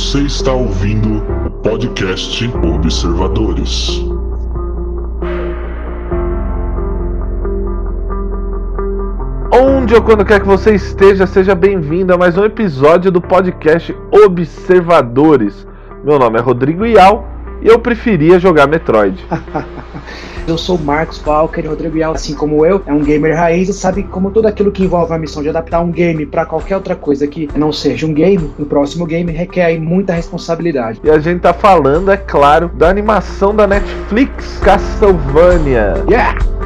Você está ouvindo o podcast Observadores. Onde ou quando quer que você esteja, seja bem-vindo a mais um episódio do podcast Observadores. Meu nome é Rodrigo Ial e eu preferia jogar Metroid. Eu sou o Marcos Walker, Rodrigo Ial, assim como eu, é um gamer raiz e sabe como tudo aquilo que envolve a missão de adaptar um game para qualquer outra coisa que não seja um game, o próximo game requer aí muita responsabilidade. E a gente tá falando, é claro, da animação da Netflix Castlevania. Yeah!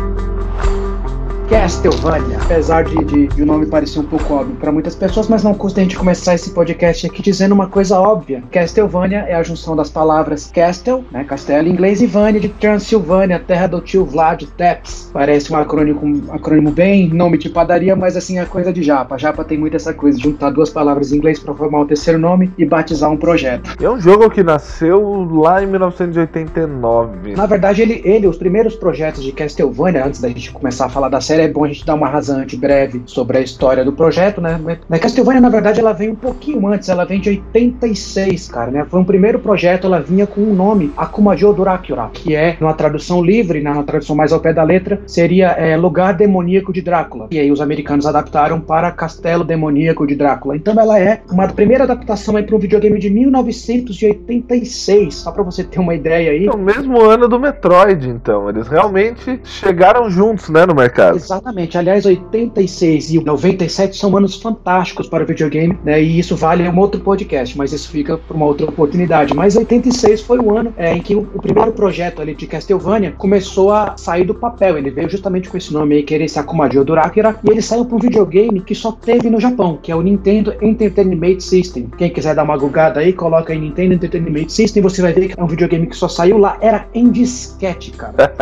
Castlevania. Apesar de, de, de, o nome parecer um pouco óbvio para muitas pessoas, mas não custa a gente começar esse podcast aqui dizendo uma coisa óbvia. Castlevania é a junção das palavras Castle, né, castelo em inglês, e Vania de Transilvânia, terra do tio Vlad Tepes. Parece um acrônimo, um acrônimo bem nome de padaria, mas assim é coisa de japa. Japa tem muito essa coisa, juntar duas palavras em inglês para formar um terceiro nome e batizar um projeto. É um jogo que nasceu lá em 1989. Na verdade, ele, ele os primeiros projetos de Castlevania, antes da gente começar a falar da série, série é bom a gente dar uma rasante breve sobre a história do projeto, né? Castlevania, na verdade, ela vem um pouquinho antes, ela vem de 86, cara, né? Foi um primeiro projeto, ela vinha com o nome Akumajo Dracula, que é, numa tradução livre, né, na tradução mais ao pé da letra, seria é, Lugar Demoníaco de Drácula. E aí os americanos adaptaram para Castelo Demoníaco de Drácula. Então ela é uma primeira adaptação para um videogame de 1986, só para você ter uma ideia aí. É o mesmo ano do Metroid, então. Eles realmente chegaram juntos, né, no mercado. Exatamente. Aliás, 86 e 97 são anos fantásticos para o videogame, né? E isso vale um outro podcast, mas isso fica para uma outra oportunidade. Mas 86 foi o ano é, em que o, o, primeiro projeto ali de Castlevania começou a sair do papel. Ele veio justamente com esse nome aí, querer ser Akumajo Durakira, e ele saiu para um videogame que só teve no Japão, que é o Nintendo Entertainment System. Quem quiser dar uma gugada aí, coloca aí Nintendo Entertainment System, você vai ver que é um videogame que só saiu lá, era em disquete, cara.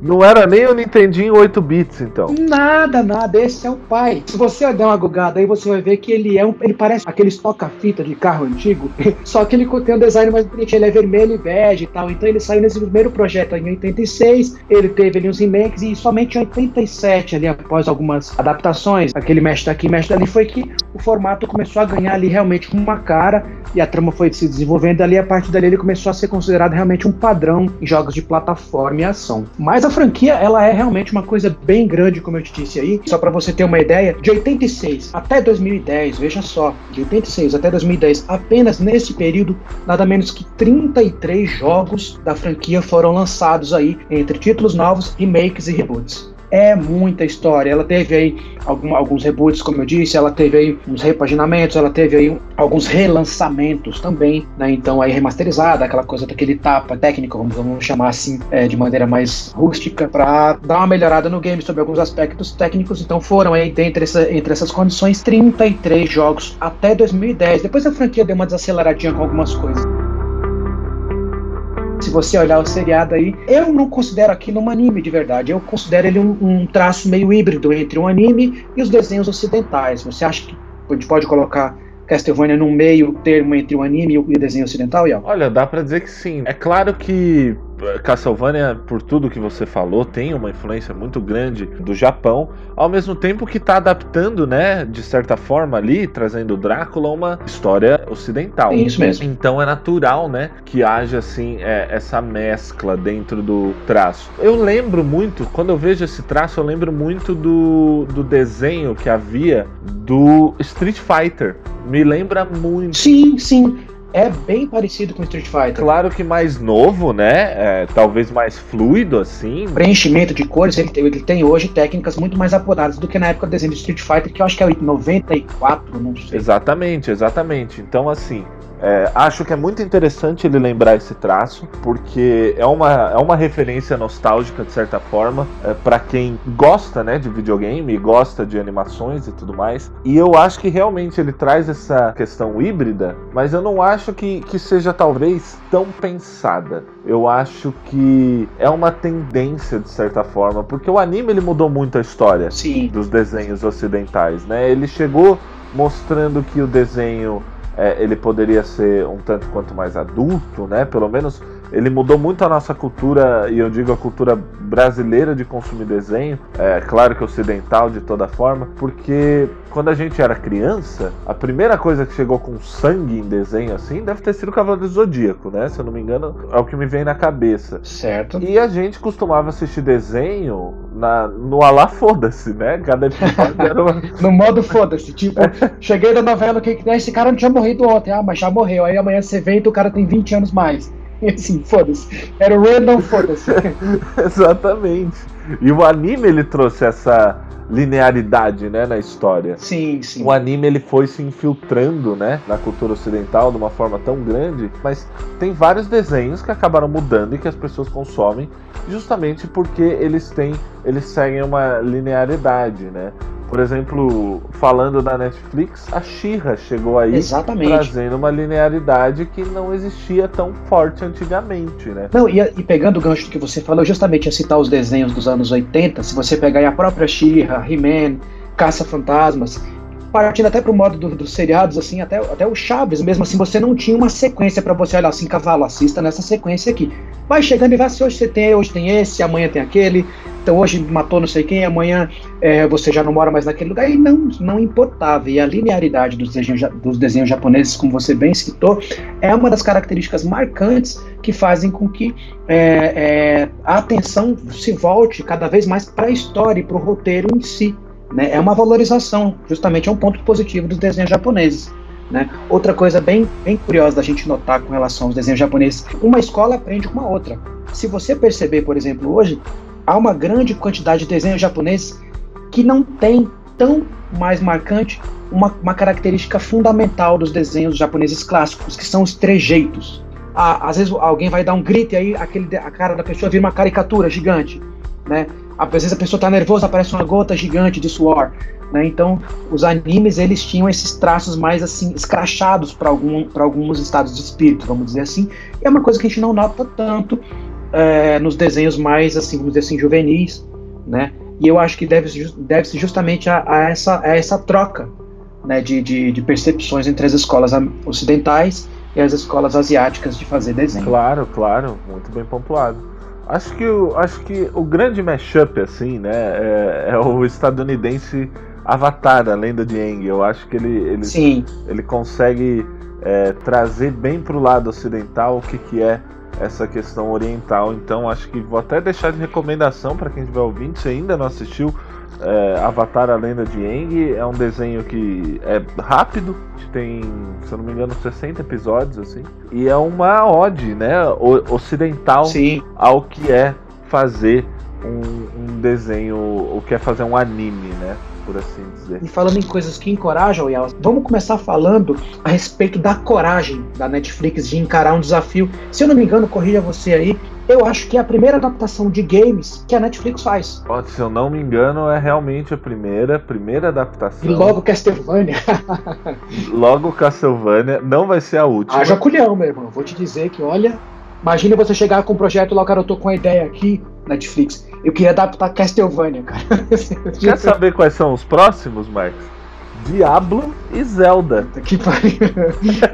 Não era nem o Nintendinho 8 bits então. Nada, nada. Esse é o pai. Se você der uma gugada aí, você vai ver que ele é um. Ele parece aquele toca-fita de carro antigo, só que ele tem um design mais bonito. Ele é vermelho e bege e tal. Então ele saiu nesse primeiro projeto em 86. Ele teve ali uns remakes e somente em 87, ali após algumas adaptações, aquele mexe daqui, mexe dali, foi que o formato começou a ganhar ali realmente uma cara e a trama foi se desenvolvendo ali. A partir dali ele começou a ser considerado realmente um padrão em jogos de plataforma e ação. Mas a franquia, ela é realmente uma coisa bem grande, como eu te disse aí, só para você ter uma ideia, de 86 até 2010, veja só, de 86 até 2010, apenas nesse período, nada menos que 33 jogos da franquia foram lançados aí, entre títulos novos, remakes e reboots é muita história. Ela teve aí algum, alguns reboots, como eu disse, ela teve aí uns repaginamentos, ela teve aí alguns relançamentos também, né? Então aí remasterizada, aquela coisa daquele tapa técnico, vamos, vamos chamar assim, é, de maneira mais rústica, para dar uma melhorada no game sobre alguns aspectos técnicos. Então foram aí, dentre essa, entre essas condições, 33 jogos até 2010. Depois a franquia deu uma desaceleradinha com algumas coisas se você olhar o seriado aí, eu não considero aquilo um anime de verdade. Eu considero ele um, um traço meio híbrido entre um anime e os desenhos ocidentais. Você acha que a gente pode colocar Castlevania num meio termo entre o anime e o desenho ocidental, Ian? Olha, dá para dizer que sim. É claro que Castlevania, por tudo que você falou, tem uma influência muito grande do Japão, ao mesmo tempo que está adaptando, né, de certa forma ali, trazendo Drácula uma história ocidental. É isso mesmo. Então é natural, né, que haja assim é, essa mescla dentro do traço. Eu lembro muito, quando eu vejo esse traço, eu lembro muito do, do desenho que havia do Street Fighter. Me lembra muito. Sim, sim é bem parecido com Street Fighter. Claro que mais novo, né? É, talvez mais fluido, assim. Preenchimento de cores, ele tem, ele tem, hoje técnicas muito mais apuradas do que na época do desenho de Street Fighter, que eu acho que é 94, não sei. Exatamente, exatamente. Então, assim, é, acho que é muito interessante ele lembrar esse traço, porque é uma, é uma referência nostálgica, de certa forma, é, para quem gosta né, de videogame, gosta de animações e tudo mais. E eu acho que realmente ele traz essa questão híbrida, mas eu não acho que, que seja talvez tão pensada. Eu acho que é uma tendência, de certa forma, porque o anime ele mudou muito a história Sim. dos desenhos ocidentais. Né? Ele chegou mostrando que o desenho é, ele poderia ser um tanto quanto mais adulto, né? Pelo menos ele mudou muito a nossa cultura, e eu digo a cultura brasileira de consumir desenho, é claro que ocidental de toda forma, porque quando a gente era criança, a primeira coisa que chegou com sangue em desenho assim deve ter sido o Cavaleiro do Zodíaco, né? Se eu não me engano, é o que me vem na cabeça. Certo. E a gente costumava assistir desenho na, no Alá Foda-se, né? Cada episódio era uma... No modo foda-se. Tipo, cheguei da novela, que que esse cara não tinha morrido ontem. Ah, mas já morreu. Aí amanhã você vem e o cara tem 20 anos mais. Assim, foda-se. Era o random foda-se. Exatamente. E o anime ele trouxe essa linearidade, né, na história. Sim, sim. O anime ele foi se infiltrando, né, na cultura ocidental de uma forma tão grande, mas tem vários desenhos que acabaram mudando e que as pessoas consomem justamente porque eles têm, eles seguem uma linearidade, né? Por exemplo, falando da Netflix, a Shira chegou aí Exatamente. trazendo uma linearidade que não existia tão forte antigamente, né? Não, e, e pegando o gancho que você falou, justamente ia citar os desenhos dos anos 80, se você pegar aí a própria She-Ra, He-Man, Caça-Fantasmas, partindo até pro modo do- dos seriados, assim, até, até o Chaves, mesmo assim, você não tinha uma sequência pra você olhar assim, cavalo, assista nessa sequência aqui. Vai chegando e vai assim, hoje você tem, hoje tem esse, amanhã tem aquele, então hoje matou não sei quem, amanhã é, você já não mora mais naquele lugar, e não, não importava. E a linearidade dos desenhos, dos desenhos japoneses, como você bem citou, é uma das características marcantes que fazem com que é, é, a atenção se volte cada vez mais para a história e para o roteiro em si. Né? É uma valorização, justamente é um ponto positivo dos desenhos japoneses. Né? Outra coisa bem, bem curiosa da gente notar com relação aos desenhos japoneses, uma escola aprende com a outra. Se você perceber, por exemplo, hoje, há uma grande quantidade de desenhos japoneses que não tem tão mais marcante uma, uma característica fundamental dos desenhos japoneses clássicos, que são os trejeitos. Ah, às vezes alguém vai dar um grito e aí aquele, a cara da pessoa vira uma caricatura gigante. Né? Às vezes a pessoa está nervosa, aparece uma gota gigante de suor. Né? Então, os animes eles tinham esses traços mais assim escrachados para algum, alguns estados de espírito, vamos dizer assim. E é uma coisa que a gente não nota tanto é, nos desenhos mais assim, vamos dizer assim, juvenis, né? E eu acho que deve-se deve justamente a, a essa, a essa troca né, de, de, de percepções entre as escolas ocidentais e as escolas asiáticas de fazer desenho. Claro, claro, muito bem pontuado. Acho que o, acho que o grande mashup, assim, né, é, é o estadunidense Avatar, a lenda de Aang. Eu acho que ele, ele, Sim, ele consegue é, trazer bem pro lado ocidental o que, que é essa questão oriental. Então acho que vou até deixar de recomendação para quem estiver ouvindo, se ainda não assistiu. é, Avatar, a lenda de Aang é um desenho que é rápido, tem, se eu não me engano, 60 episódios assim, e é uma ode, né, ocidental sim. ao que é fazer um, um desenho, o que é fazer um anime, né, por assim dizer. E falando em coisas que encorajam, vamos começar falando a respeito da coragem da Netflix de encarar um desafio. Se eu não me engano, corrija você aí, eu acho que é a primeira adaptação de games que a Netflix faz. Ó, Se eu não me engano, é realmente a primeira, primeira E adaptação. logo Castlevania. Logo Castlevania, não vai ser a última. Haja culhão, meu irmão. Vou te dizer que, olha, imagina você chegar com um projeto lá, cara, eu tô com a ideia aqui, Netflix. Eu queria adaptar Castlevania, cara. Quer saber quais são os próximos, Marcos? Diablo e Zelda. Que pariu.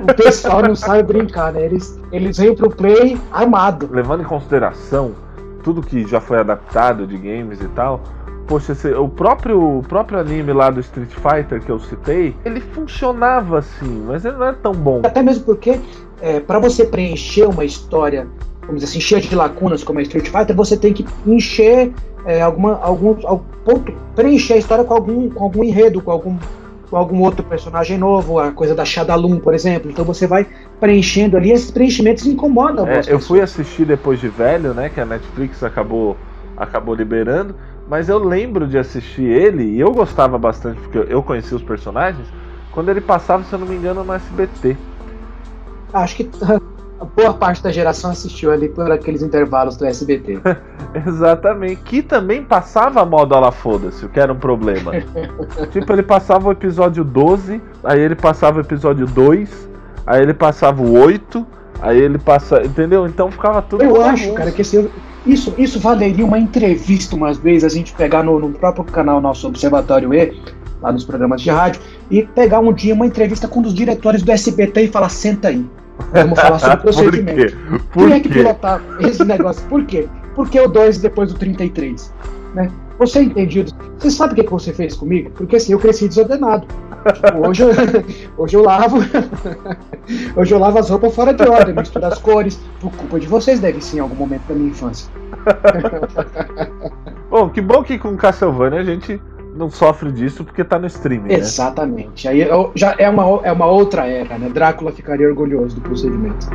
o pessoal não sabe brincar, né? Eles, eles vêm pro play armado. Levando em consideração tudo que já foi adaptado de games e tal, poxa, o próprio, o próprio anime lá do Street Fighter que eu citei, ele funcionava assim, mas ele não é tão bom. Até mesmo porque, é, para você preencher uma história, vamos dizer assim, cheia de lacunas como a Street Fighter, você tem que encher é, alguma, algum, algum ponto, preencher a história com algum, com algum enredo, com algum, com algum outro personagem novo, a coisa da Shadalum, por exemplo. Então você vai preenchendo ali, esses preenchimentos incomodam É, eu fui assistir depois de velho, né? Que a Netflix acabou, acabou liberando. Mas eu lembro de assistir ele e eu gostava bastante, porque eu conhecia os personagens, quando ele passava, se eu não me engano, no SBT. Acho que boa parte da geração assistiu ali por aqueles intervalos do SBT. Exatamente. Que também passava modo a la foda-se, o que era um problema. tipo, ele passava o episódio 12, aí ele passava o episódio 2, aí ele passava o 8, aí ele passa. Entendeu? Então ficava tudo. Eu acho, cara, que esse, isso, isso valeria uma entrevista umas vezes, a gente pegar no, no próprio canal nosso Observatório E, lá nos programas de rádio, e pegar um dia uma entrevista com um dos diretores do SBT e falar, senta aí. Vamos falar sobre o procedimento. Por quê? Por Quem é que pilotava esse negócio? Por quê? Porque o 2 depois do 33. Né? Você é entendido. Você sabe o que, que você fez comigo? Porque assim, eu cresci desordenado. Tipo, hoje, eu, hoje eu lavo. hoje eu lavo as roupas fora de ordem, misturo as cores. Por culpa de vocês, deve sim, em algum momento da minha infância. Bom, que bom que com Castlevania a gente não sofre disso porque tá no streaming, né? Exatamente. Aí eu- já é uma, é uma outra era, né? Drácula ficaria orgulhoso do procedimento.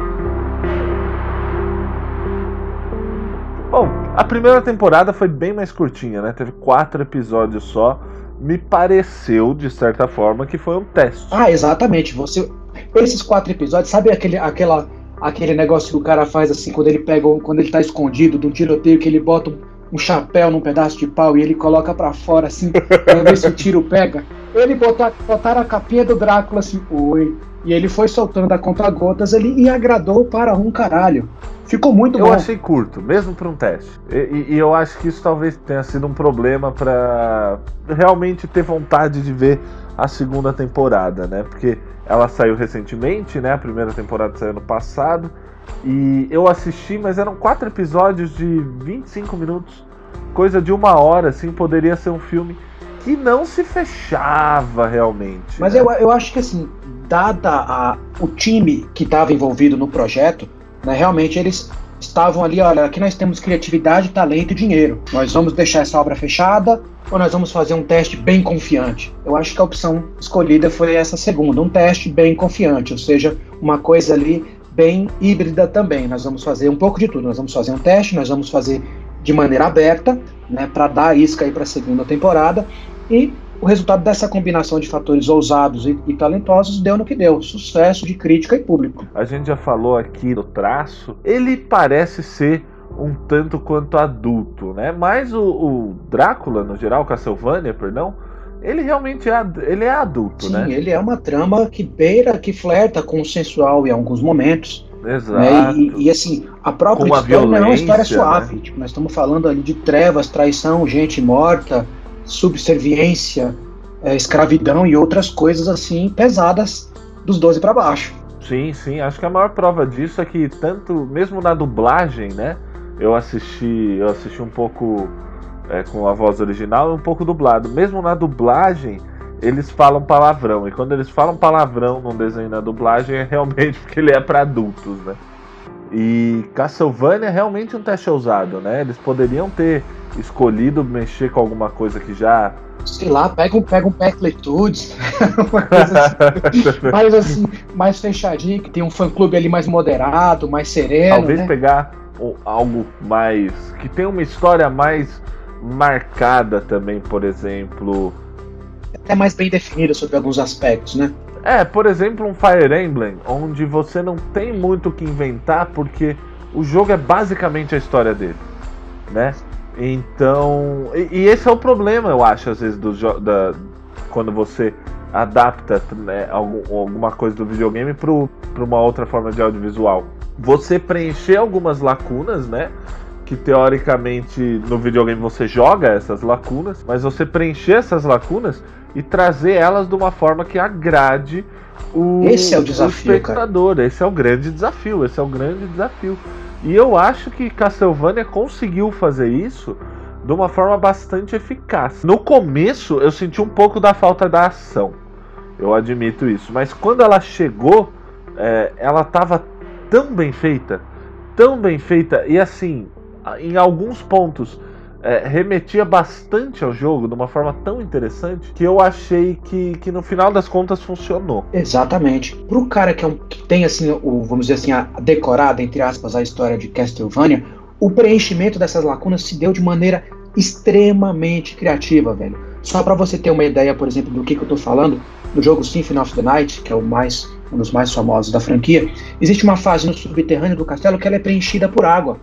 Bom, a primeira temporada foi bem mais curtinha, né? Teve quatro episódios só. Me pareceu, de certa forma, que foi um teste. Ah, exatamente. Você, esses quatro episódios, sabe aquele, aquela, aquele negócio que o cara faz assim quando ele pega, quando ele tá escondido de um tiroteio que ele bota um, um chapéu num pedaço de pau e ele coloca pra fora assim pra ver se o tiro pega. Ele botou, botaram a capinha do Drácula assim, oi. E ele foi soltando a conta-gotas ali e agradou para um caralho. Ficou muito Eu bom. achei curto, mesmo para um teste. E, e- e eu acho que isso talvez tenha sido um problema para realmente ter vontade de ver a segunda temporada, né? Porque ela saiu recentemente, né? A primeira temporada saiu no passado. E eu assisti, mas eram quatro episódios de 25 minutos. Coisa de uma hora, assim, poderia ser um filme que não se fechava realmente. Mas né? eu, eu acho que assim, dada a, o time que estava envolvido no projeto, né, realmente eles estavam ali, olha, aqui nós temos criatividade, talento e dinheiro. Nós vamos deixar essa obra fechada ou nós vamos fazer um teste bem confiante? Eu acho que a opção escolhida foi essa segunda, um teste bem confiante, ou seja, uma coisa ali bem híbrida também. Nós vamos fazer um pouco de tudo. Nós vamos fazer um teste, nós vamos fazer de maneira aberta, né, para dar isca aí para a segunda temporada e o resultado dessa combinação de fatores ousados e, e talentosos deu no que deu, sucesso de crítica e público. a gente já falou aqui do traço, ele parece ser um tanto quanto adulto, né? Mas o, o Drácula, no geral, Castlevania, perdão, ele realmente é, ele é adulto, Sim, né? ele é uma trama que beira, que flerta com o sensual em alguns momentos. Exato. né? E, e, assim, a própria Com história não é uma história suave. Tipo, nós estamos falando ali de trevas, traição, gente morta, subserviência, é, escravidão e outras coisas assim pesadas dos 12 para baixo. Sim, sim. Acho que a maior prova disso é que tanto, mesmo na dublagem, né? Eu assisti, eu assisti um pouco é, com a voz original e um pouco dublado. Mesmo na dublagem, eles falam palavrão. E quando eles falam palavrão num desenho na dublagem, é realmente porque ele é para adultos, né? E Castlevania é realmente um teste ousado, né? Eles poderiam ter escolhido mexer com alguma coisa que já. Sei lá, pega um, pega um Pecletudes, uma coisa assim. mais assim, mais fechadinho, que tem um fã clube ali mais moderado, mais sereno. Talvez né? pegar algo mais. que tem uma história mais marcada também, por exemplo. Até mais bem definido sobre alguns aspectos, né? É, por exemplo, um Fire Emblem, onde você não tem muito o que inventar, porque o jogo é basicamente a história dele, né? Então. E, e esse é o problema, eu acho, às vezes, do da, quando você adapta né, algum- alguma coisa do videogame para uma outra forma de audiovisual. Você preencher algumas lacunas, né? Que teoricamente no videogame você joga essas lacunas, mas você preencher essas lacunas e trazer elas de uma forma que agrade o, Esse é o desafio, espectador. Esse é o grande desafio. Esse é o grande desafio. E eu acho que Castlevania conseguiu fazer isso de uma forma bastante eficaz. No começo eu senti um pouco da falta da ação, eu admito isso, mas quando ela chegou, é, ela estava tão bem feita, tão bem feita, e assim, em alguns pontos é, remetia bastante ao jogo de uma forma tão interessante que eu achei que, que no final das contas funcionou. Exatamente. Pro cara que, é um, que tem assim, o, vamos dizer assim, a decorada, entre aspas, a história de Castlevania, o preenchimento dessas lacunas se deu de maneira extremamente criativa, velho. Só para você ter uma ideia, por exemplo, do que, que eu tô falando, no jogo Symphony of the Night, que é o mais um dos mais famosos da franquia, existe uma fase no subterrâneo do castelo que ela é preenchida por água,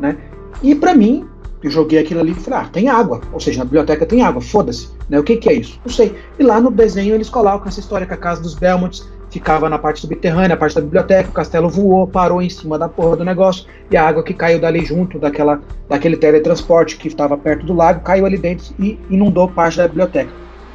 né? E para mim, eu joguei aquilo ali e falei, ah, tem água. Ou seja, na biblioteca tem água, foda-se. Né? O que, que é isso? Não sei. E lá no desenho eles colocam essa história que a casa dos Belmonts ficava na parte subterrânea, a parte da biblioteca, o castelo voou, parou em cima da porra do negócio, e a água que caiu dali junto daquela, daquele teletransporte que estava perto do lago, caiu ali dentro e inundou parte da biblioteca.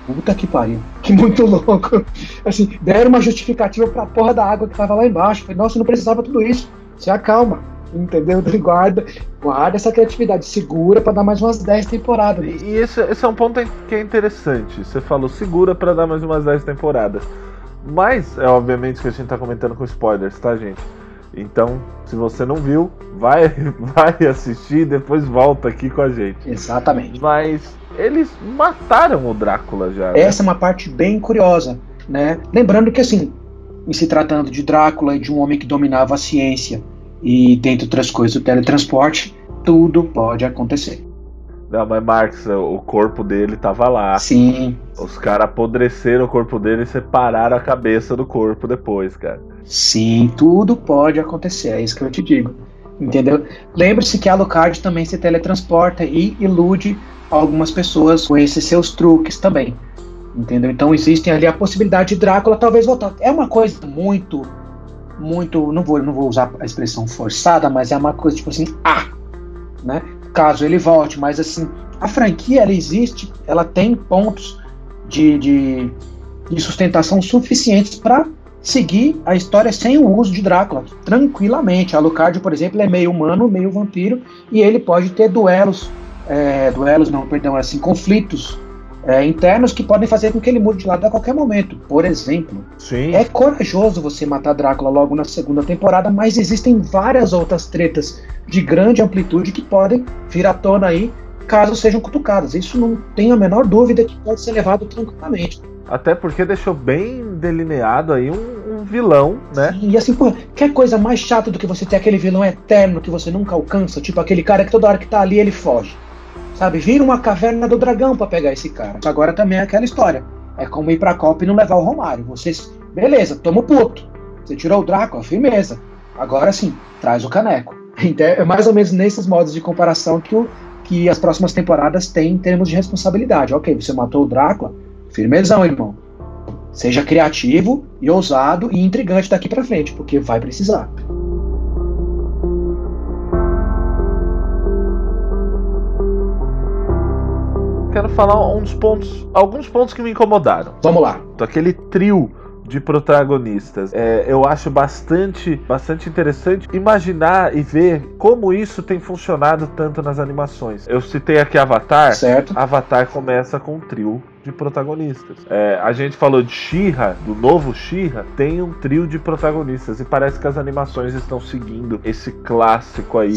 Puta que pariu. Que muito louco. Assim, deram uma justificativa pra porra da água que tava lá embaixo. Falei, nossa, não precisava tudo isso. Se acalma. Entendeu? Guarda, guarda essa criatividade, segura para dar mais umas 10 temporadas. E, esse, esse, é um ponto que é interessante. Você falou segura para dar mais umas 10 temporadas. Mas, é obviamente que a gente tá comentando com spoilers, tá, gente? Então, se você não viu, vai, vai assistir e depois volta aqui com a gente. Exatamente. Mas eles mataram o Drácula já. Né? Essa né? é uma parte bem curiosa, né? Lembrando que assim, em se tratando de Drácula e de um homem que dominava a ciência e dentre outras coisas o teletransporte, tudo pode acontecer. Não, mas Marx, o corpo dele tava lá. Sim. Os caras apodreceram o corpo dele e separaram a cabeça do corpo depois, cara. Sim, tudo pode acontecer, é isso que eu te digo. Entendeu? Lembre-se que a Alucard também se teletransporta e ilude algumas pessoas com esses seus truques também. Entendeu? Então existem ali a possibilidade de Drácula talvez voltar. É uma coisa muito, muito. Não vou, não vou usar a expressão forçada, mas é uma coisa tipo assim, ah, né? caso ele volte, mas assim, a franquia ela existe, ela tem pontos de, de, de sustentação suficientes para seguir a história sem o uso de Drácula, tranquilamente. Alucard, por exemplo, é meio humano, meio vampiro, e ele pode ter duelos, é, duelos não, perdão, assim, conflitos é, internos que podem fazer com que ele mude de lado a qualquer momento. Por exemplo, Sim. é corajoso você matar Drácula logo na segunda temporada, mas existem várias outras tretas de grande amplitude que podem vir à tona aí caso sejam cutucadas. Isso não tem a menor dúvida que pode ser levado tranquilamente. Até porque deixou bem delineado aí um, um vilão, né? Sim, e assim, pô, quer coisa mais chata do que você ter aquele vilão eterno que você nunca alcança? Tipo aquele cara que toda hora que tá ali ele foge. Sabe? Vira uma caverna do dragão para pegar esse cara. Agora também é aquela história. É como ir pra Copa e não levar o Romário. Vocês, beleza, tamo puto. Você tirou o Drácula, firmeza. Agora sim, traz o caneco. Então, é mais ou menos nesses modos de comparação que, o, que as próximas temporadas têm em termos de responsabilidade. Ok, você matou o Drácula, firmezão, irmão. Seja criativo e ousado e intrigante daqui para frente, porque vai precisar. Quero falar uns pontos, alguns pontos que me incomodaram. Vamos lá. Aquele trio de protagonistas. É, eu acho bastante, bastante interessante imaginar e ver como isso tem funcionado tanto nas animações. Eu citei aqui Avatar. Certo. Avatar começa com um trio de protagonistas. É, a gente falou de Shira, do novo Shira, tem um trio de protagonistas e parece que as animações estão seguindo esse clássico aí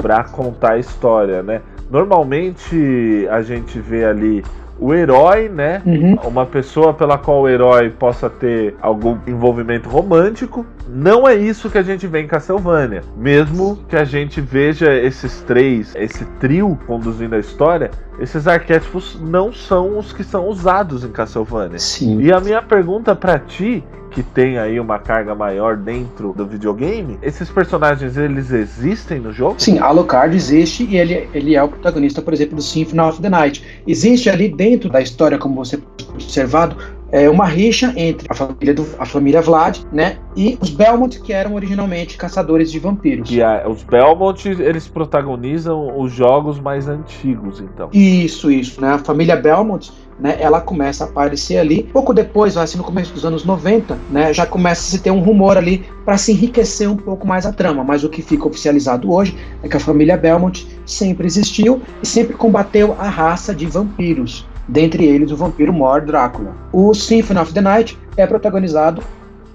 para contar a história, né? Normalmente a gente vê ali o herói, né? Uhum. Uma pessoa pela qual o herói possa ter algum envolvimento romântico. Não é isso que a gente vê em Castlevania. Mesmo que a gente veja esses três, esse trio conduzindo a história, esses arquétipos não são os que são usados em Castlevania. Sim. E a minha pergunta para ti que tem aí uma carga maior dentro do videogame, esses personagens eles existem no jogo? Sim, Alucard existe e ele, ele é o protagonista, por exemplo, do Symphony of the Night. Existe ali dentro da história, como você observado, é uma rixa entre a família, do, a família Vlad, né, e os Belmont, que eram originalmente caçadores de vampiros. Que a, os Belmont, eles protagonizam os jogos mais antigos, então. Isso, isso, né, a família Belmont né, ela começa a aparecer ali. Pouco depois, assim, no começo dos anos 90, né, já começa a se ter um rumor ali para se enriquecer um pouco mais a trama. Mas o que fica oficializado hoje é que a família Belmont sempre existiu e sempre combateu a raça de vampiros. Dentre eles, o vampiro Mor Drácula. O Symphony of the Night é protagonizado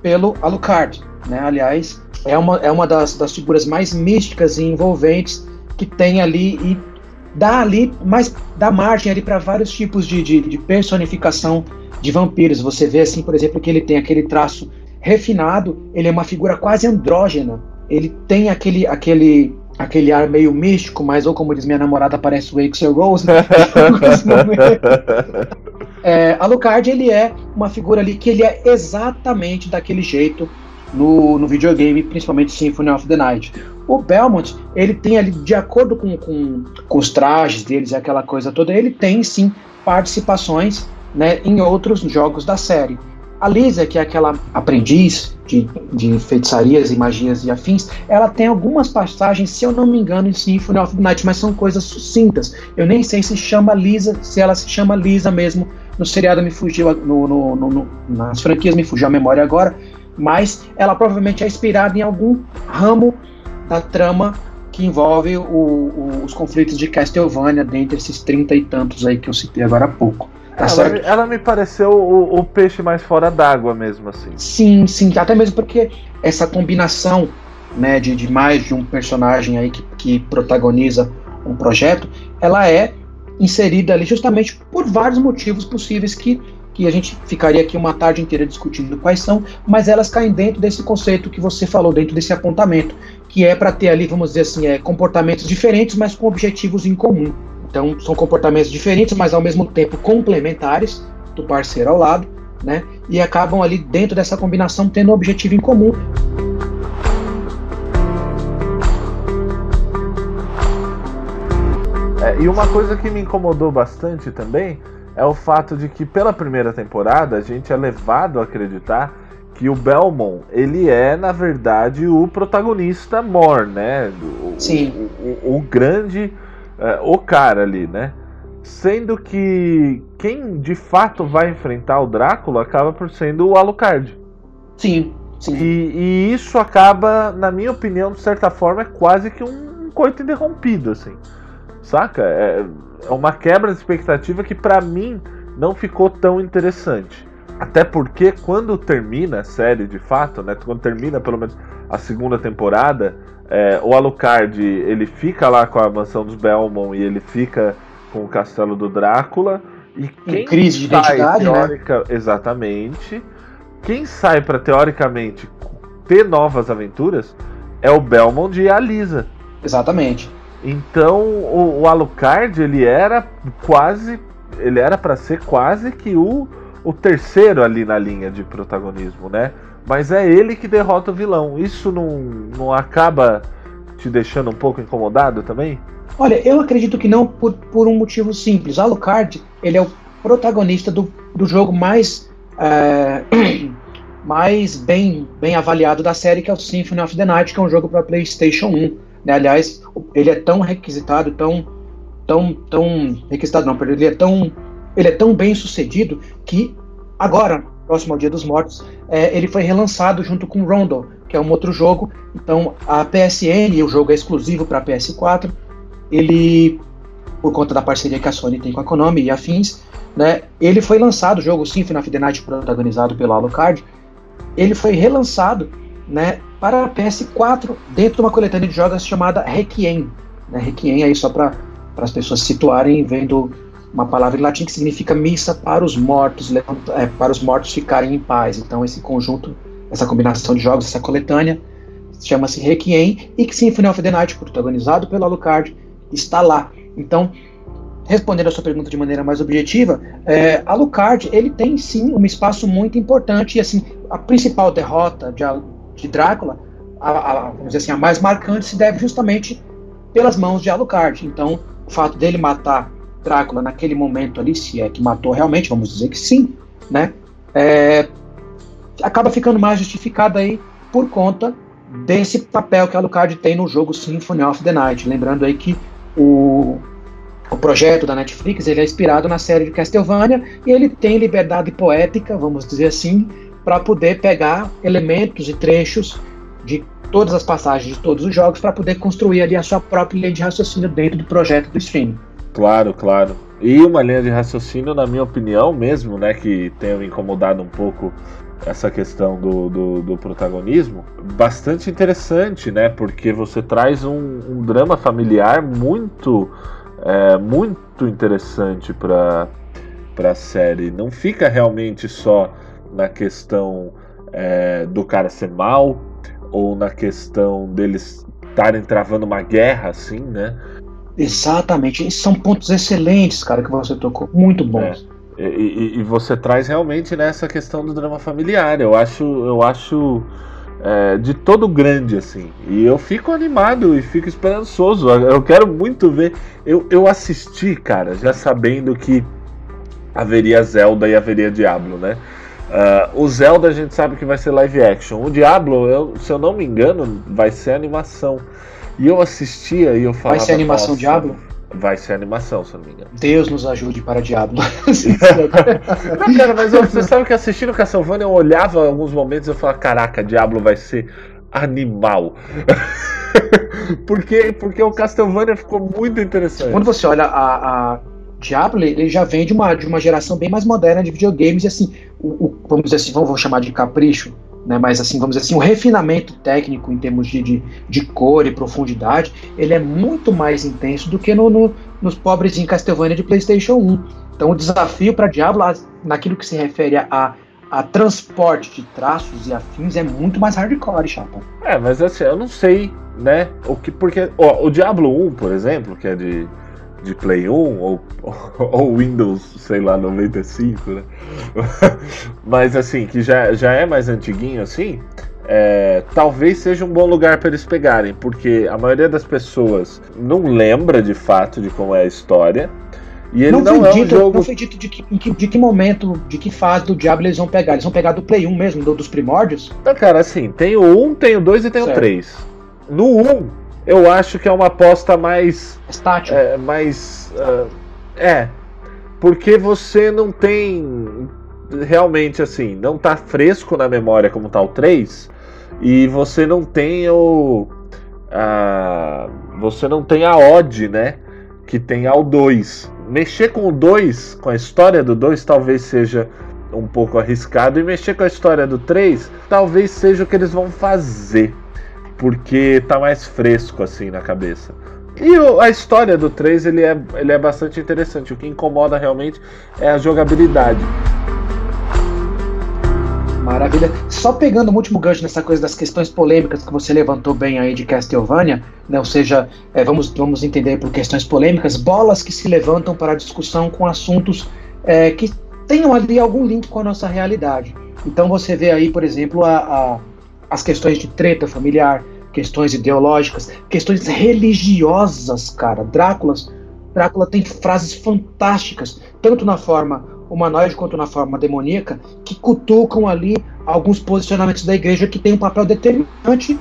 pelo Alucard. Né? Aliás, é uma, é uma das, das figuras mais místicas e envolventes que tem ali e dá ali, mas dá margem ali para vários tipos de, de, de, personificação de vampiros. Você vê assim, por exemplo, que ele tem aquele traço refinado, ele é uma figura quase andrógena. Ele tem aquele aquele aquele ar meio místico, mas ou como diz minha namorada, parece o Axel Rose. é, Alucard ele é uma figura ali que ele é exatamente daquele jeito no, no videogame, principalmente Symphony of the Night. O Belmont, ele tem ali, de acordo com, com, com os trajes deles e aquela coisa toda, ele tem sim participações né, em outros jogos da série. A Lisa, que é aquela aprendiz de, de feitiçarias e magias e afins, ela tem algumas passagens, se eu não me engano, em Symphony of the Night, mas são coisas sucintas. Eu nem sei se chama Lisa, se ela se chama Lisa mesmo. No seriado me fugiu, no, no, no, nas franquias me fugiu a memória agora, mas ela provavelmente é inspirada em algum ramo da trama que envolve o, o, os conflitos de Castlevania, dentre esses trinta e tantos aí que eu citei agora há pouco. Ela, ela, me pareceu o, o peixe mais fora d'água mesmo, assim. Sim, sim, até mesmo porque essa combinação né, de, de mais de um personagem aí que, que protagoniza um projeto, ela é inserida ali justamente por vários motivos possíveis que, que a gente ficaria aqui uma tarde inteira discutindo quais são, mas elas caem dentro desse conceito que você falou, dentro desse apontamento, que é para ter ali, vamos dizer assim, é, comportamentos diferentes, mas com objetivos em comum. Então, são comportamentos diferentes, mas ao mesmo tempo complementares do parceiro ao lado, né? E acabam ali dentro dessa combinação tendo um objetivo em comum. É, e uma coisa que me incomodou bastante também é o fato de que pela primeira temporada a gente é levado a acreditar que o Belmont ele é na verdade o protagonista mor, né? O, Sim. O, o, o grande é, o cara ali, né? Sendo que quem de fato vai enfrentar o Drácula acaba por sendo o Alucard. Sim, sim. E, e, isso acaba, na minha opinião, de certa forma, é quase que um coito interrompido, assim. Saca? É, é uma quebra de expectativa que para mim não ficou tão interessante. Até porque quando termina a série de fato, né? Quando termina pelo menos a segunda temporada, é, o Alucard ele fica lá com a mansão dos Belmont e ele fica com o castelo do Drácula. E quem em crise de identidade, né? teórica, né? Exatamente. Quem sai para teoricamente ter novas aventuras é o Belmont e a Lisa. Exatamente. Então o, o Alucard ele era quase, ele era para ser quase que o, o terceiro ali na linha de protagonismo, né? Mas é ele que derrota o vilão. Isso não, não acaba te deixando um pouco incomodado também? Olha, eu acredito que não por, por um motivo simples. Alucard, ele é o protagonista do, do jogo mais é, mais bem, bem avaliado da série, que é o Symphony of the Night, que é um jogo para PlayStation 1. Né? Aliás, ele é tão requisitado, tão tão tão requisitado não, ele é tão ele é tão bem sucedido que agora próximo ao Dia dos Mortos, é, ele foi relançado junto com Rondo, que é um outro jogo. Então a PSN, o jogo é exclusivo para PS4, ele, por conta da parceria que a Sony tem com a Konami e afins, né, ele foi lançado, o jogo Symphony of the Night, protagonizado pelo Alucard, ele foi relançado né, para a PS4 dentro de uma coletânea de jogos chamada Requiem. Né, Requiem aí só para as pessoas se situarem vendo uma palavra em latim que significa missa para os mortos, é, para os mortos ficarem em paz. Então esse conjunto, essa combinação de jogos, essa coletânea, chama-se Requiem e que Symphony of the Night, protagonizado pelo Alucard, está lá. Então, respondendo a sua pergunta de maneira mais objetiva, é, Alucard ele tem sim um espaço muito importante e assim a principal derrota de, de Drácula, a, a, vamos dizer assim, a mais marcante se deve justamente pelas mãos de Alucard. Então, o fato dele matar Drácula naquele momento ali, se é que matou realmente, vamos dizer que sim, né? É, acaba ficando mais justificado aí por conta desse papel que a Alucard tem no jogo Symphony of the Night. Lembrando aí que o, o projeto da Netflix ele é inspirado na série de Castlevania e ele tem liberdade poética, vamos dizer assim, para poder pegar elementos e trechos de todas as passagens de todos os jogos para poder construir ali a sua própria linha de raciocínio dentro do projeto do streaming. Claro, claro. E uma linha de raciocínio, na minha opinião, mesmo, né, que tenha me incomodado um pouco essa questão do, do, do protagonismo, bastante interessante, né? Porque você traz um, um drama familiar muito, é, muito interessante para a série. Não fica realmente só na questão é, do cara ser mal ou na questão deles estarem travando uma guerra, assim, né? Exatamente. São pontos excelentes, cara, que você tocou. Muito bons. É. E, e, e, você traz realmente nessa questão do drama familiar. Eu acho, eu acho é, de todo grande, assim. E eu fico animado e fico esperançoso. Eu quero muito ver. Eu, eu assisti, cara, já sabendo que haveria Zelda e haveria Diablo, né? Uh, o Zelda a gente sabe que vai ser live action. O Diablo, eu, se eu não me engano, vai ser animação. E eu assistia e eu falava. Vai ser animação Diablo? Vai ser animação, se não me engano. Deus nos ajude para Diablo. não, cara, mas eu, você sabe que assistindo Castlevania eu olhava alguns momentos e eu falava: caraca, Diablo vai ser animal. porque, porque o Castlevania ficou muito interessante. Quando você olha a, a Diablo, ele já vem de uma, de uma geração bem mais moderna de videogames, e assim, o, o, vamos dizer assim, vamos, vamos chamar de capricho, né, mas assim, vamos dizer assim, o refinamento técnico em termos de, de, de cor e profundidade, ele é muito mais intenso do que no, no, nos pobres em Castlevania de Playstation 1. Então o desafio para Diablo, naquilo que se refere a, a transporte de traços e afins, é muito mais hardcore, chapa. É, mas assim, eu não sei, né, o que, porque, ó, o Diablo 1, por exemplo, que é de de Play 1 ou, ou Windows, sei lá, 95, né? Mas assim, que já, já é mais antiguinho assim, é, talvez seja um bom lugar para eles pegarem, porque a maioria das pessoas não lembra de fato de como é a história. E ele não, não é um dito, jogo. Não foi dito de que, de que momento, de que fase do Diablo eles vão pegar. Eles vão pegar do Play 1 mesmo, do, dos primórdios? Então, cara, assim, tem o 1, tem o 2 e tem certo. o 3. No 1, eu acho que é uma aposta mais. Estática. É, mais. Uh, é. Porque você não tem. Realmente, assim, não tá fresco na memória como tá o 3. E você não tem o. A, você não tem a odd, né? Que tem ao 2. Mexer com o 2, com a história do 2, talvez seja um pouco arriscado. E mexer com a história do 3, talvez seja o que eles vão fazer porque tá mais fresco assim na cabeça. E a história do 3 ele é, ele é bastante interessante. O que incomoda realmente é a jogabilidade. Maravilha. Só pegando o último gancho nessa coisa das questões polêmicas que você levantou bem aí de Castlevania, né? ou seja, é, vamos, vamos entender por questões polêmicas, bolas que se levantam para discussão com assuntos é, que tenham ali algum link com a nossa realidade. Então você vê aí, por exemplo, a, a as questões de treta familiar, questões ideológicas, questões religiosas, cara. Drácula, Drácula tem frases fantásticas, tanto na forma humanoide quanto na forma demoníaca, que cutucam ali alguns posicionamentos da igreja que tem um papel determinante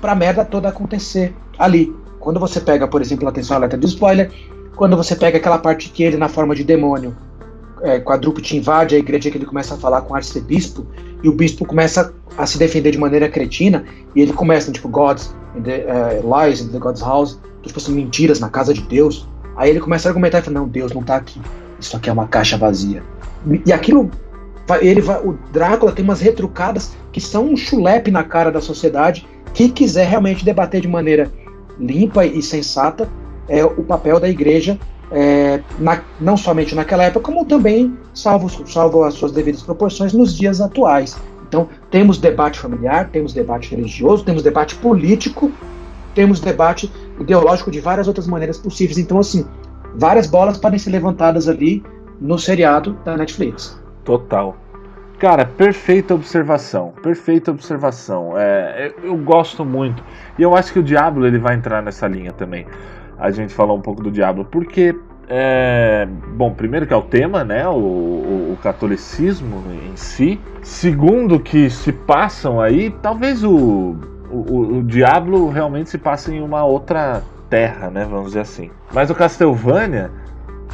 para merda toda acontecer ali. Quando você pega, por exemplo, atenção alerta de spoiler, quando você pega aquela parte que ele na forma de demônio é, quadrúpede invade a igreja que ele começa a falar com o arcebispo e o bispo começa a se defender de maneira cretina e ele começa tipo gods the, uh, lies in the God's house tipo assim mentiras na casa de Deus. Aí ele começa a argumentar e fala não Deus não tá aqui isso aqui é uma caixa vazia. E aquilo ele vai, o Drácula tem umas retrucadas que são um chulepe na cara da sociedade que quiser realmente debater de maneira limpa e sensata é o papel da igreja é, na, não somente naquela época, como também, salvo, salvo as suas devidas proporções, nos dias atuais. Então, temos debate familiar, temos debate religioso, temos debate político, temos debate ideológico de várias outras maneiras possíveis. Então, assim, várias bolas podem ser levantadas ali no seriado da Netflix. Total. Cara, perfeita observação, perfeita observação. É, eu gosto muito. E eu acho que o Diablo ele vai entrar nessa linha também a gente falar um pouco do Diablo, porque é, bom, primeiro que é o tema, né, o, o, o, catolicismo em si. Segundo que se passam aí, talvez o, o, o Diablo realmente se passe em uma outra terra, né, vamos dizer assim. Mas o Castlevania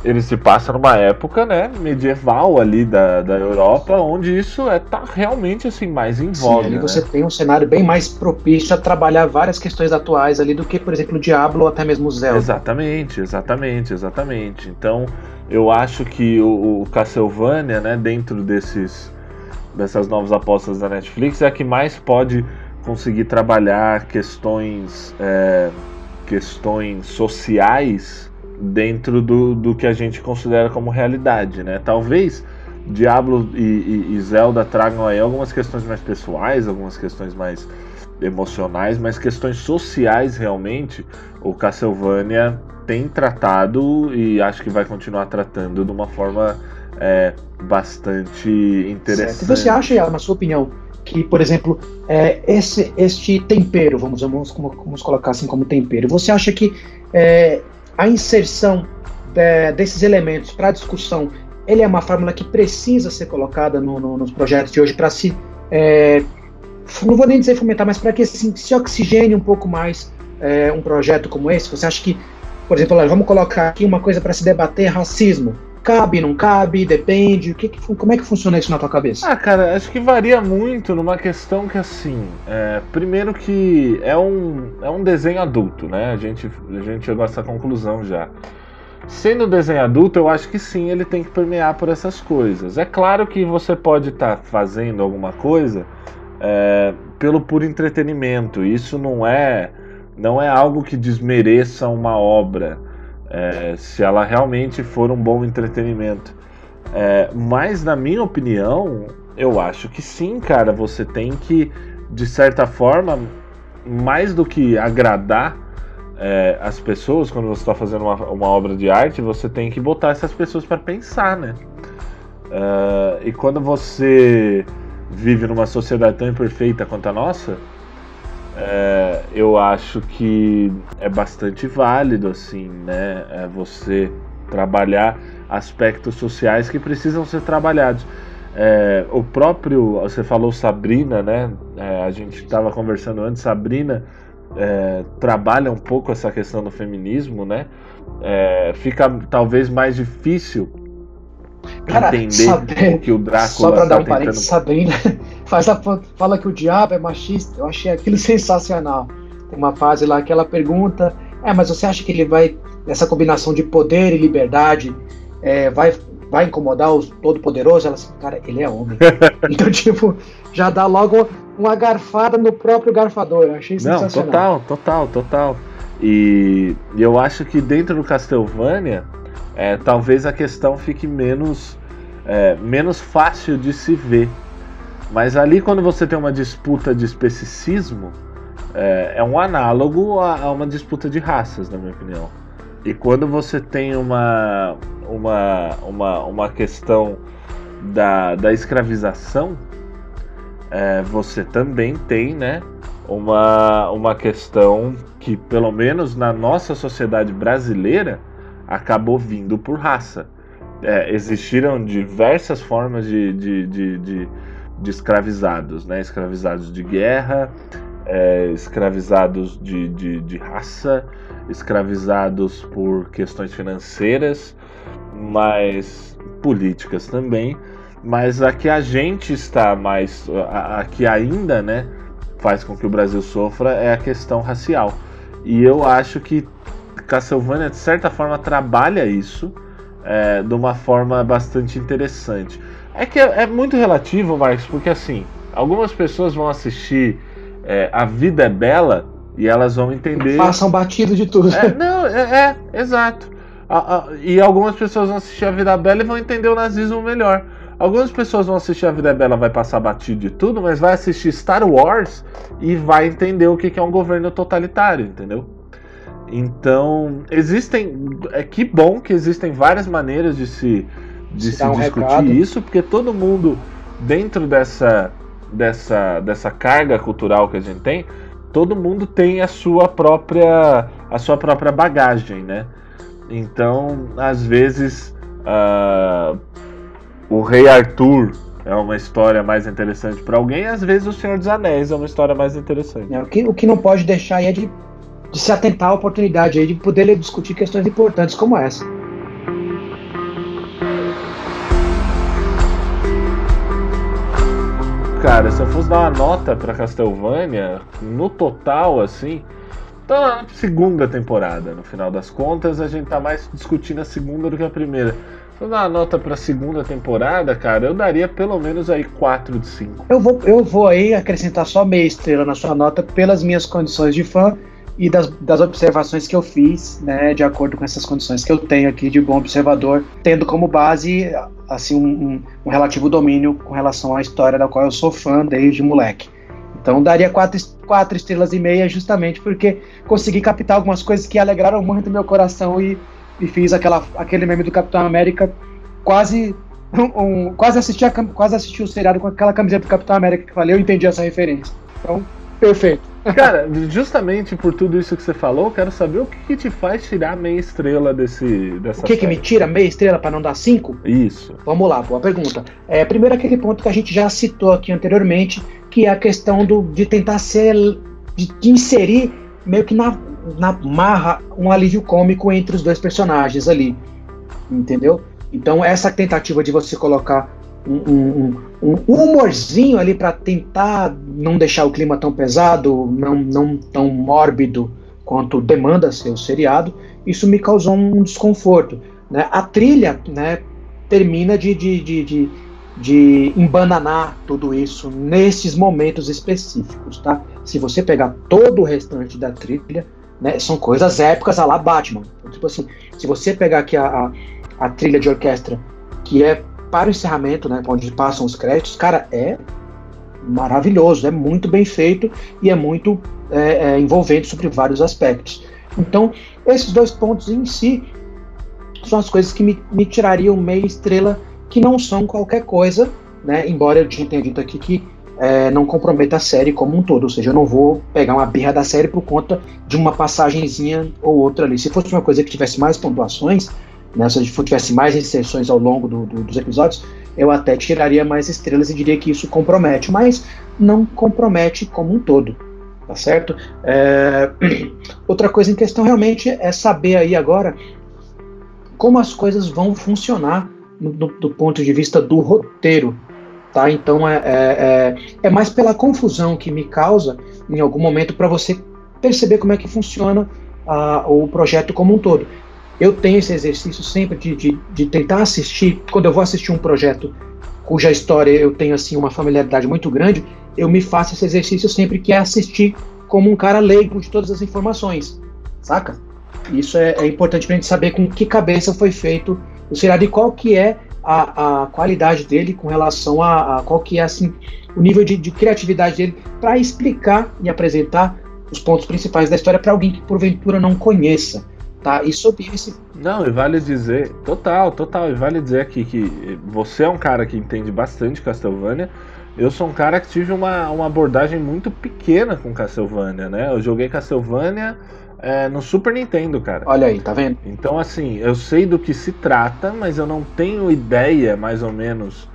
ele se passa numa época, né, medieval ali da, da Europa, onde isso é tá realmente assim mais em voga. Sim, ali né? você tem um cenário bem mais propício a trabalhar várias questões atuais ali do que, por exemplo, o Diablo ou até mesmo o Zelda. Exatamente, exatamente, exatamente. Então, eu acho que o, o Castlevania, né, dentro desses dessas novas apostas da Netflix, é a que mais pode conseguir trabalhar questões é, questões sociais dentro do, do que a gente considera como realidade, né? Talvez Diablo e, e, e, Zelda tragam aí algumas questões mais pessoais, algumas questões mais emocionais, mas questões sociais realmente o Castlevania tem tratado e acho que vai continuar tratando de uma forma é, bastante interessante. Certo. Você acha, na sua opinião, que, por exemplo, é, esse, este tempero, vamos, vamos, vamos colocar assim como tempero, você acha que é, a inserção de, desses elementos para a discussão ele é uma fórmula que precisa ser colocada no, no, nos projetos de hoje para se. É, não vou nem dizer fomentar, mas para que assim, se oxigene um pouco mais é, um projeto como esse? Você acha que, por exemplo, vamos colocar aqui uma coisa para se debater racismo? Cabe, não cabe, depende? O que, como é que funciona isso na tua cabeça? Ah, cara, acho que varia muito numa questão que assim, é, primeiro que é um, é um desenho adulto, né? A gente, a gente chegou a essa conclusão já. Sendo desenho adulto, eu acho que sim, ele tem que permear por essas coisas. É claro que você pode estar tá fazendo alguma coisa é, pelo puro entretenimento. Isso não é não é algo que desmereça uma obra, é, se ela realmente for um bom entretenimento. É, mas, na minha opinião, eu acho que sim, cara. Você tem que, de certa forma, mais do que agradar é, as pessoas quando você está fazendo uma, uma, obra de arte, você tem que botar essas pessoas para pensar, né? Uh, e quando você vive numa sociedade tão imperfeita quanto a nossa, é, eu acho que é bastante válido, assim, né? É você trabalhar aspectos sociais que precisam ser trabalhados. É, o próprio, você falou Sabrina, né? É, a gente estava conversando antes, Sabrina é, trabalha um pouco essa questão do feminismo, né? É, fica talvez mais difícil Cara, entender o que o Drácula Só pra tá dar um tentando... Sabrina faz a, fala que o diabo é machista. Eu achei aquilo sensacional. Tem uma fase lá que ela pergunta: É, mas você acha que ele vai, essa combinação de poder e liberdade, é, vai, vai incomodar o Todo-Poderoso? Ela assim, cara, ele é homem. então, tipo, já dá logo uma garfada no próprio garfador. Eu achei sensacional. Não, total, total, total. E eu acho que dentro do Castlevania, é, talvez a questão fique menos, é, menos fácil de se ver. Mas ali, quando você tem uma disputa de especicismo, é, é um análogo a, a, uma disputa de raças, na minha opinião. E quando você tem uma, uma, uma, uma questão da, da escravização, é, você também tem né, uma, uma questão que, pelo menos na nossa sociedade brasileira, acabou vindo por raça. É, existiram diversas formas de, de, de, de, de escravizados, né? escravizados de guerra, é, escravizados de, de, de raça, escravizados por questões financeiras, mas políticas também. Mas a que a gente está mais. A, a que ainda né, faz com que o Brasil sofra é a questão racial. E eu acho que Castlevania, de certa forma, trabalha isso é, de uma forma bastante interessante. É que é, é, muito relativo, Marcos, porque assim, algumas pessoas vão assistir é, A Vida é Bela e elas vão entender. Façam batido de tudo. É, não, é, é exato. A, a, e algumas pessoas vão assistir A Vida é Bela e vão entender o nazismo melhor. Algumas pessoas vão assistir A Vida é Bela vai passar batido de tudo, mas vai assistir Star Wars e vai entender o que é um governo totalitário, entendeu? Então, existem. É que bom que existem várias maneiras de se, de se, um discutir recado. isso, porque todo mundo, dentro dessa, dessa, dessa carga cultural que a gente tem, todo mundo tem a sua própria, a sua própria bagagem, né? Então, às vezes, uh, o Rei Arthur é uma história mais interessante para alguém, às vezes o Senhor dos Anéis é uma história mais interessante. É, o, que, o que não pode deixar é de de se atentar à oportunidade aí de poder discutir questões importantes como essa. Cara, se eu fosse dar uma nota para Castlevania, no total, assim, tá na segunda temporada, no final das contas, a gente tá mais discutindo a segunda do que a primeira. Se eu dar uma nota pra segunda temporada, cara, eu daria pelo menos aí 4 de 5. Eu vou, eu vou aí acrescentar só meia estrela na sua nota pelas minhas condições de fã e das, das observações que eu fiz, né, de acordo com essas condições que eu tenho aqui de bom observador, tendo como base assim um, um, relativo domínio com relação à história da qual eu sou fã desde moleque. Então daria quatro, quatro estrelas e meia justamente porque consegui captar algumas coisas que alegraram muito meu coração e, e fiz aquela, aquele meme do Capitão América quase um, um, quase assisti a, quase assisti o seriado com aquela camiseta do Capitão América que falei, eu entendi essa referência. Então, perfeito. Cara, justamente por tudo isso que você falou, eu quero saber o que, que te faz tirar meia estrela desse, dessa O que, que me tira meia estrela para não dar cinco? Isso. Vamos lá, boa pergunta. É, primeiro aquele ponto que a gente já citou aqui anteriormente, que é a questão do, de tentar ser. de, de inserir meio que na, na marra um alívio cômico entre os dois personagens ali. Entendeu? Então essa tentativa de você colocar um, um, um, um humorzinho ali para tentar não deixar o clima tão pesado, não, não tão mórbido quanto demanda ser o seriado, isso me causou um desconforto. Né? A trilha né, termina de, de, de, de, de embananar tudo isso nesses momentos específicos. Tá? Se você pegar todo o restante da trilha, né, são coisas épicas a lá Batman. Então, tipo assim, se você pegar aqui a, a, a trilha de orquestra, que é para o encerramento, né, onde passam os créditos, cara, é maravilhoso, é muito bem feito e é muito é, é, envolvente sobre vários aspectos. Então, esses dois pontos em si são as coisas que me, me tirariam meia estrela, que não são qualquer coisa, né? Embora eu tenha dito aqui que é, não comprometa a série como um todo, ou seja, eu não vou pegar uma birra da série por conta de uma passagenzinha ou outra ali. Se fosse uma coisa que tivesse mais pontuações, né, se tivesse mais inserções ao longo do, do, dos episódios, eu até tiraria mais estrelas e diria que isso compromete, mas não compromete como um todo, tá certo? É... Outra coisa em questão realmente é saber aí agora como as coisas vão funcionar no, do, do ponto de vista do roteiro, tá? Então é, é, é, é mais pela confusão que me causa em algum momento para você perceber como é que funciona uh, o projeto como um todo eu tenho esse exercício sempre de, de, de, tentar assistir, quando eu vou assistir um projeto cuja história eu tenho assim uma familiaridade muito grande, eu me faço esse exercício sempre que é assistir como um cara leigo de todas as informações, saca? Isso é, é importante para a gente saber com que cabeça foi feito o seriado e qual que é a, a qualidade dele com relação a, a, qual que é assim o nível de, de criatividade dele para explicar e apresentar os pontos principais da história para alguém que porventura não conheça. Tá? E sobre esse. Não, e vale dizer, total, total, e vale dizer aqui que você é um cara que entende bastante Castlevania. Eu sou um cara que tive uma, uma abordagem muito pequena com Castlevania, né? Eu joguei Castlevania é, no Super Nintendo, cara. Olha aí, tá vendo? Então, assim, eu sei do que se trata, mas eu não tenho ideia, mais ou menos,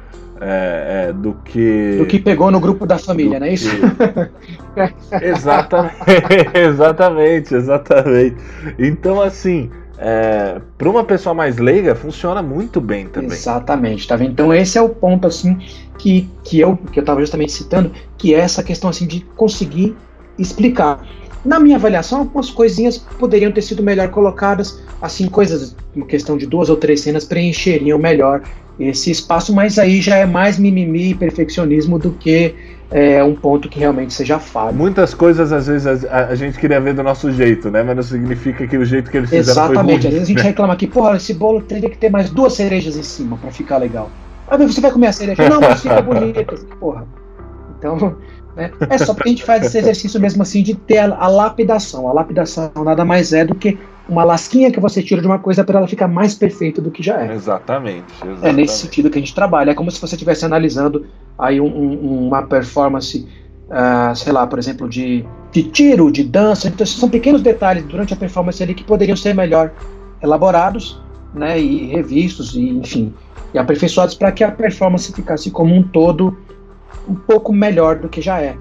é, é, do que. Do que pegou no grupo da família, não é isso? exatamente, exatamente, exatamente. Então, assim, é, para uma pessoa mais leiga, funciona muito bem também. Exatamente, tá vendo? Então, esse é o ponto, assim, que, que, eu, que eu tava justamente citando, que é essa questão, assim, de conseguir explicar. Na minha avaliação, algumas coisinhas poderiam ter sido melhor colocadas, assim, coisas, uma questão de duas ou três cenas preencheriam melhor esse espaço, mas aí já é mais mimimi e perfeccionismo do que é, um ponto que realmente seja falho. Muitas coisas, às vezes, a, a, gente queria ver do nosso jeito, né? Mas não significa que o jeito que eles fizeram Exatamente. foi Exatamente. Às vezes a gente reclama aqui, porra, esse bolo teria que ter mais duas cerejas em cima para ficar legal. Aí você vai comer a cereja. Não, mas fica bonito. Porra. Então, né? É só porque a gente faz esse exercício mesmo assim de ter a, a, lapidação. A lapidação nada mais é do que uma lasquinha que você tira de uma coisa para ela ficar mais perfeita do que já é. Exatamente, exatamente, É nesse sentido que a gente trabalha. É como se você estivesse analisando aí um, um, uma performance, uh, sei lá, por exemplo, de, de tiro, de dança. Então, são pequenos detalhes durante a performance ali que poderiam ser melhor elaborados né, e revistos, e, enfim, e aperfeiçoados para que a performance ficasse como um todo um pouco melhor do que já é.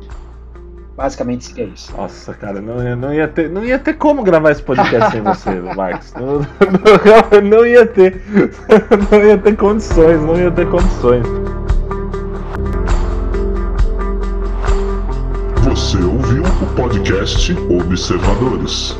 Basicamente seria isso. Nossa, cara, não, não, ia, ter, não ia ter como gravar esse podcast sem você, Marcos. Não, não, não ia ter. Não ia ter condições, não ia ter condições. Você ouviu o podcast Observadores.